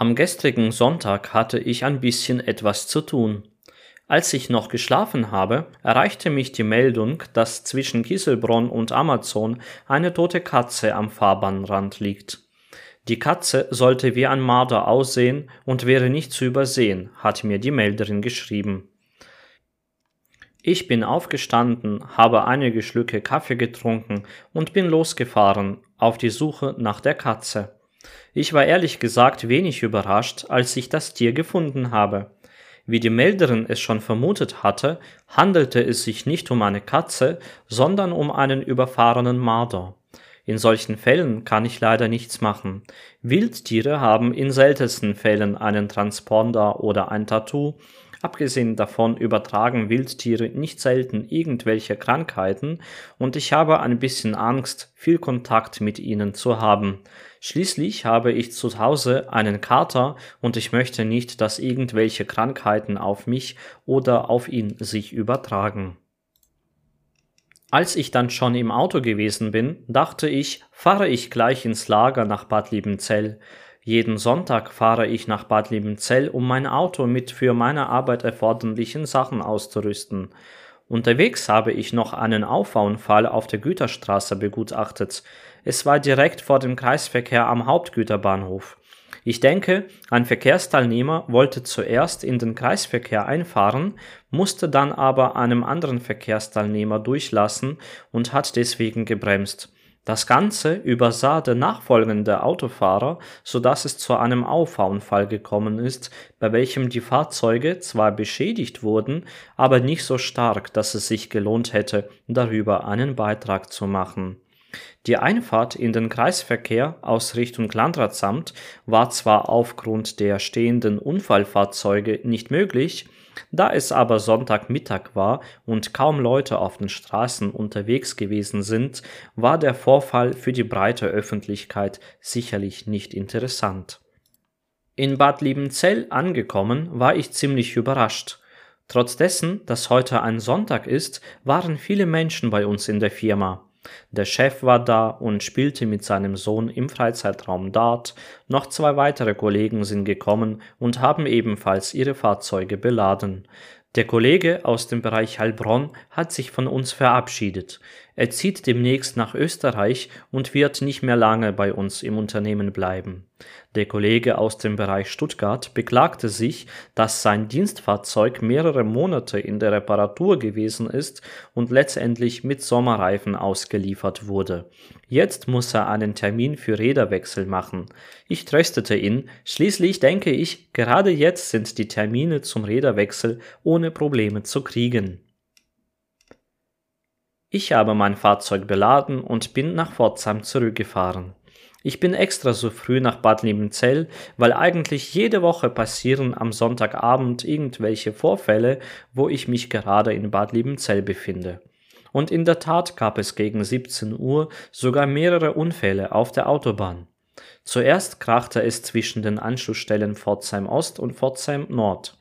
Am gestrigen Sonntag hatte ich ein bisschen etwas zu tun. Als ich noch geschlafen habe, erreichte mich die Meldung, dass zwischen Kieselbronn und Amazon eine tote Katze am Fahrbahnrand liegt. Die Katze sollte wie ein Marder aussehen und wäre nicht zu übersehen, hat mir die Melderin geschrieben. Ich bin aufgestanden, habe einige Schlücke Kaffee getrunken und bin losgefahren auf die Suche nach der Katze. Ich war ehrlich gesagt wenig überrascht, als ich das Tier gefunden habe. Wie die Melderin es schon vermutet hatte, handelte es sich nicht um eine Katze, sondern um einen überfahrenen Marder. In solchen Fällen kann ich leider nichts machen. Wildtiere haben in seltensten Fällen einen Transponder oder ein Tattoo, Abgesehen davon übertragen Wildtiere nicht selten irgendwelche Krankheiten und ich habe ein bisschen Angst, viel Kontakt mit ihnen zu haben. Schließlich habe ich zu Hause einen Kater und ich möchte nicht, dass irgendwelche Krankheiten auf mich oder auf ihn sich übertragen. Als ich dann schon im Auto gewesen bin, dachte ich, fahre ich gleich ins Lager nach Bad Liebenzell. Jeden Sonntag fahre ich nach Bad Liebenzell, um mein Auto mit für meine Arbeit erforderlichen Sachen auszurüsten. Unterwegs habe ich noch einen Auffahrunfall auf der Güterstraße begutachtet. Es war direkt vor dem Kreisverkehr am Hauptgüterbahnhof. Ich denke, ein Verkehrsteilnehmer wollte zuerst in den Kreisverkehr einfahren, musste dann aber einem anderen Verkehrsteilnehmer durchlassen und hat deswegen gebremst. Das Ganze übersah der nachfolgende Autofahrer, so dass es zu einem Auffahrunfall gekommen ist, bei welchem die Fahrzeuge zwar beschädigt wurden, aber nicht so stark, dass es sich gelohnt hätte, darüber einen Beitrag zu machen. Die Einfahrt in den Kreisverkehr aus Richtung Landratsamt war zwar aufgrund der stehenden Unfallfahrzeuge nicht möglich, da es aber Sonntagmittag war und kaum Leute auf den Straßen unterwegs gewesen sind, war der Vorfall für die breite Öffentlichkeit sicherlich nicht interessant. In Bad Liebenzell angekommen, war ich ziemlich überrascht. Trotz dessen, dass heute ein Sonntag ist, waren viele Menschen bei uns in der Firma. Der Chef war da und spielte mit seinem Sohn im Freizeitraum Dart, noch zwei weitere Kollegen sind gekommen und haben ebenfalls ihre Fahrzeuge beladen. Der Kollege aus dem Bereich Heilbronn hat sich von uns verabschiedet. Er zieht demnächst nach Österreich und wird nicht mehr lange bei uns im Unternehmen bleiben. Der Kollege aus dem Bereich Stuttgart beklagte sich, dass sein Dienstfahrzeug mehrere Monate in der Reparatur gewesen ist und letztendlich mit Sommerreifen ausgeliefert wurde. Jetzt muss er einen Termin für Räderwechsel machen. Ich tröstete ihn, schließlich denke ich, gerade jetzt sind die Termine zum Räderwechsel ohne Probleme zu kriegen. Ich habe mein Fahrzeug beladen und bin nach Pforzheim zurückgefahren. Ich bin extra so früh nach Bad Liebenzell, weil eigentlich jede Woche passieren am Sonntagabend irgendwelche Vorfälle, wo ich mich gerade in Bad Liebenzell befinde. Und in der Tat gab es gegen 17 Uhr sogar mehrere Unfälle auf der Autobahn. Zuerst krachte es zwischen den Anschlussstellen Pforzheim Ost und Pforzheim Nord.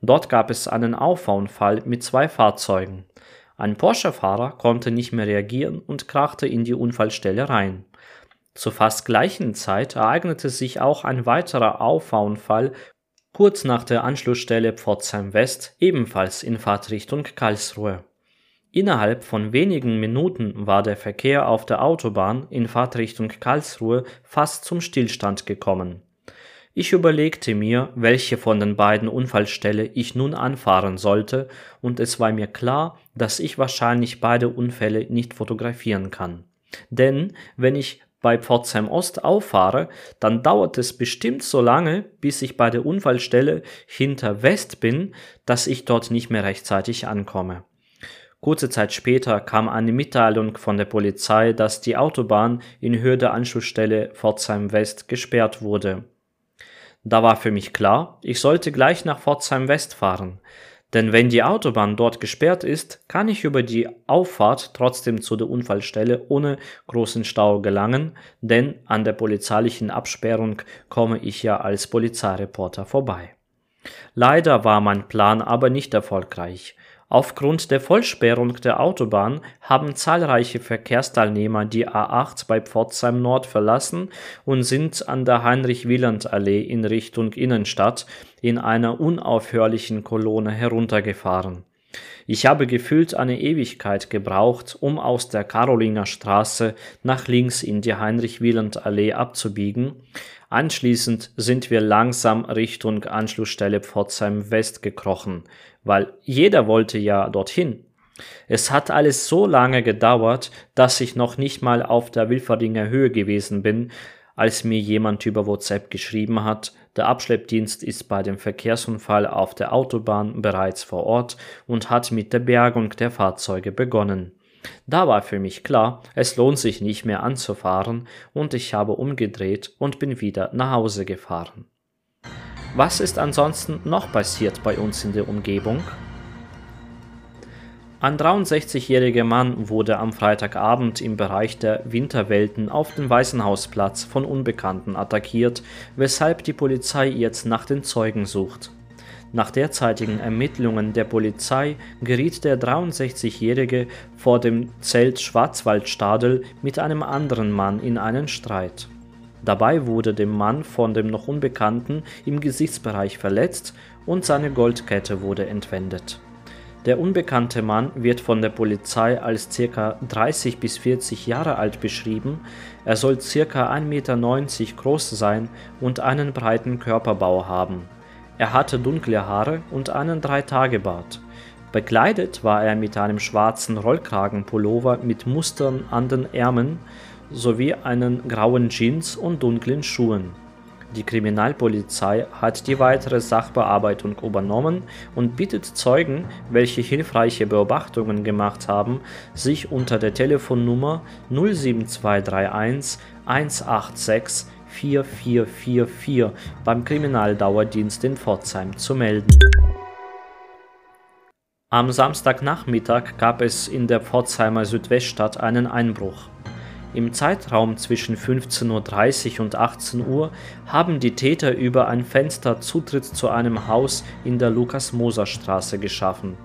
Dort gab es einen Auffahrunfall mit zwei Fahrzeugen. Ein Porsche-Fahrer konnte nicht mehr reagieren und krachte in die Unfallstelle rein. Zur fast gleichen Zeit ereignete sich auch ein weiterer Auffahrunfall kurz nach der Anschlussstelle Pforzheim West, ebenfalls in Fahrtrichtung Karlsruhe. Innerhalb von wenigen Minuten war der Verkehr auf der Autobahn in Fahrtrichtung Karlsruhe fast zum Stillstand gekommen. Ich überlegte mir, welche von den beiden Unfallstelle ich nun anfahren sollte, und es war mir klar, dass ich wahrscheinlich beide Unfälle nicht fotografieren kann. Denn wenn ich bei Pforzheim Ost auffahre, dann dauert es bestimmt so lange, bis ich bei der Unfallstelle hinter West bin, dass ich dort nicht mehr rechtzeitig ankomme. Kurze Zeit später kam eine Mitteilung von der Polizei, dass die Autobahn in Höhe der Anschlussstelle Pforzheim West gesperrt wurde. Da war für mich klar, ich sollte gleich nach Pforzheim West fahren. Denn wenn die Autobahn dort gesperrt ist, kann ich über die Auffahrt trotzdem zu der Unfallstelle ohne großen Stau gelangen, denn an der polizeilichen Absperrung komme ich ja als Polizeireporter vorbei. Leider war mein Plan aber nicht erfolgreich. Aufgrund der Vollsperrung der Autobahn haben zahlreiche Verkehrsteilnehmer die A8 bei Pforzheim Nord verlassen und sind an der Heinrich-Wieland-Allee in Richtung Innenstadt in einer unaufhörlichen Kolonne heruntergefahren. Ich habe gefühlt eine Ewigkeit gebraucht, um aus der Karolinger Straße nach links in die Heinrich-Wieland-Allee abzubiegen. Anschließend sind wir langsam Richtung Anschlussstelle Pforzheim West gekrochen weil jeder wollte ja dorthin. Es hat alles so lange gedauert, dass ich noch nicht mal auf der Wilferdinger Höhe gewesen bin, als mir jemand über WhatsApp geschrieben hat, der Abschleppdienst ist bei dem Verkehrsunfall auf der Autobahn bereits vor Ort und hat mit der Bergung der Fahrzeuge begonnen. Da war für mich klar, es lohnt sich nicht mehr anzufahren und ich habe umgedreht und bin wieder nach Hause gefahren. Was ist ansonsten noch passiert bei uns in der Umgebung? Ein 63-jähriger Mann wurde am Freitagabend im Bereich der Winterwelten auf dem Weißenhausplatz von Unbekannten attackiert, weshalb die Polizei jetzt nach den Zeugen sucht. Nach derzeitigen Ermittlungen der Polizei geriet der 63-Jährige vor dem Zelt Schwarzwaldstadel mit einem anderen Mann in einen Streit. Dabei wurde dem Mann von dem noch Unbekannten im Gesichtsbereich verletzt und seine Goldkette wurde entwendet. Der unbekannte Mann wird von der Polizei als ca. 30 bis 40 Jahre alt beschrieben, er soll ca. 1,90 Meter groß sein und einen breiten Körperbau haben. Er hatte dunkle Haare und einen Dreitagebart. Bekleidet war er mit einem schwarzen Rollkragenpullover mit Mustern an den Ärmeln, sowie einen grauen Jeans und dunklen Schuhen. Die Kriminalpolizei hat die weitere Sachbearbeitung übernommen und bittet Zeugen, welche hilfreiche Beobachtungen gemacht haben, sich unter der Telefonnummer 07231 186 4444 beim Kriminaldauerdienst in Pforzheim zu melden. Am Samstagnachmittag gab es in der Pforzheimer Südweststadt einen Einbruch. Im Zeitraum zwischen 15.30 Uhr und 18 Uhr haben die Täter über ein Fenster Zutritt zu einem Haus in der Lukas-Moser-Straße geschaffen.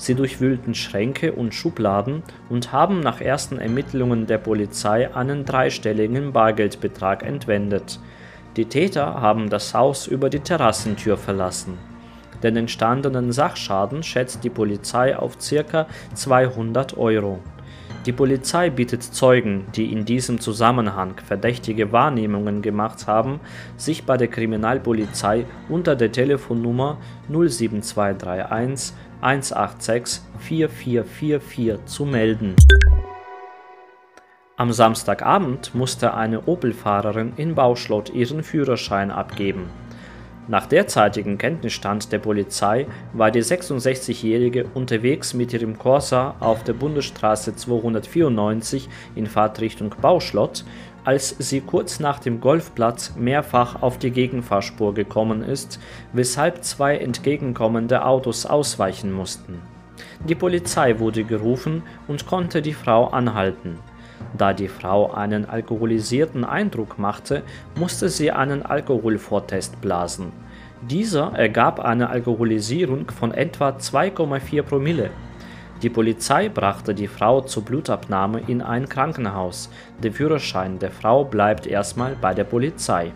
Sie durchwühlten Schränke und Schubladen und haben nach ersten Ermittlungen der Polizei einen dreistelligen Bargeldbetrag entwendet. Die Täter haben das Haus über die Terrassentür verlassen. Den entstandenen Sachschaden schätzt die Polizei auf ca. 200 Euro. Die Polizei bittet Zeugen, die in diesem Zusammenhang verdächtige Wahrnehmungen gemacht haben, sich bei der Kriminalpolizei unter der Telefonnummer 07231 186 4444 zu melden. Am Samstagabend musste eine Opel-Fahrerin in Bauschlott ihren Führerschein abgeben nach derzeitigem Kenntnisstand der Polizei war die 66-Jährige unterwegs mit ihrem Corsa auf der Bundesstraße 294 in Fahrtrichtung Bauschlott, als sie kurz nach dem Golfplatz mehrfach auf die Gegenfahrspur gekommen ist, weshalb zwei entgegenkommende Autos ausweichen mussten. Die Polizei wurde gerufen und konnte die Frau anhalten da die Frau einen alkoholisierten Eindruck machte, musste sie einen Alkoholvortest blasen. Dieser ergab eine Alkoholisierung von etwa 2,4 Promille. Die Polizei brachte die Frau zur Blutabnahme in ein Krankenhaus. Der Führerschein der Frau bleibt erstmal bei der Polizei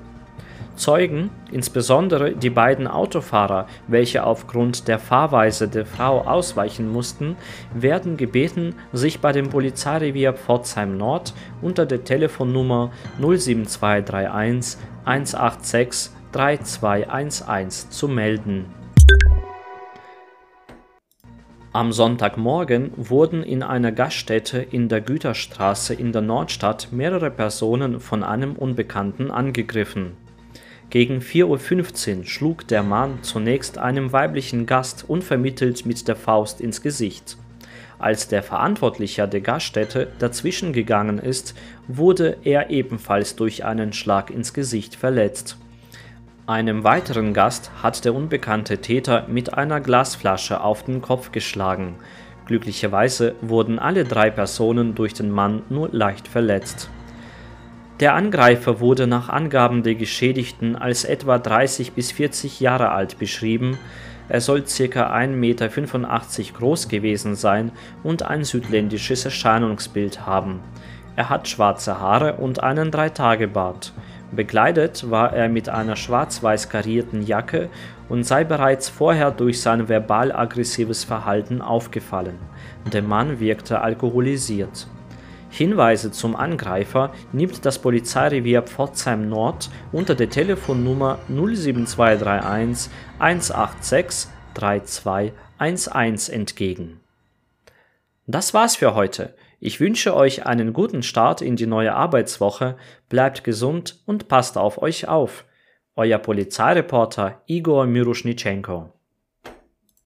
Zeugen, insbesondere die beiden Autofahrer, welche aufgrund der Fahrweise der Frau ausweichen mussten, werden gebeten, sich bei dem Polizeirevier Pforzheim Nord unter der Telefonnummer 07231 186 3211 zu melden. Am Sonntagmorgen wurden in einer Gaststätte in der Güterstraße in der Nordstadt mehrere Personen von einem Unbekannten angegriffen gegen 4.15 Uhr schlug der Mann zunächst einem weiblichen Gast unvermittelt mit der Faust ins Gesicht. Als der Verantwortliche der Gaststätte dazwischen gegangen ist, wurde er ebenfalls durch einen Schlag ins Gesicht verletzt. Einem weiteren Gast hat der unbekannte Täter mit einer Glasflasche auf den Kopf geschlagen. Glücklicherweise wurden alle drei Personen durch den Mann nur leicht verletzt der Angreifer wurde nach Angaben der Geschädigten als etwa 30 bis 40 Jahre alt beschrieben, Er soll ca. 1,85 Meter groß gewesen sein und ein südländisches Erscheinungsbild haben. Er hat schwarze Haare und einen Dreitagebart. Bekleidet war er mit einer schwarz-weiß karierten Jacke und sei bereits vorher durch sein verbal-aggressives Verhalten aufgefallen. Der Mann wirkte alkoholisiert. Hinweise zum Angreifer nimmt das Polizeirevier Pforzheim Nord unter der Telefonnummer 07231 186 3211 entgegen. Das war's für heute. Ich wünsche euch einen guten Start in die neue Arbeitswoche, bleibt gesund und passt auf euch auf. Euer Polizeireporter Igor Miruschnitschenko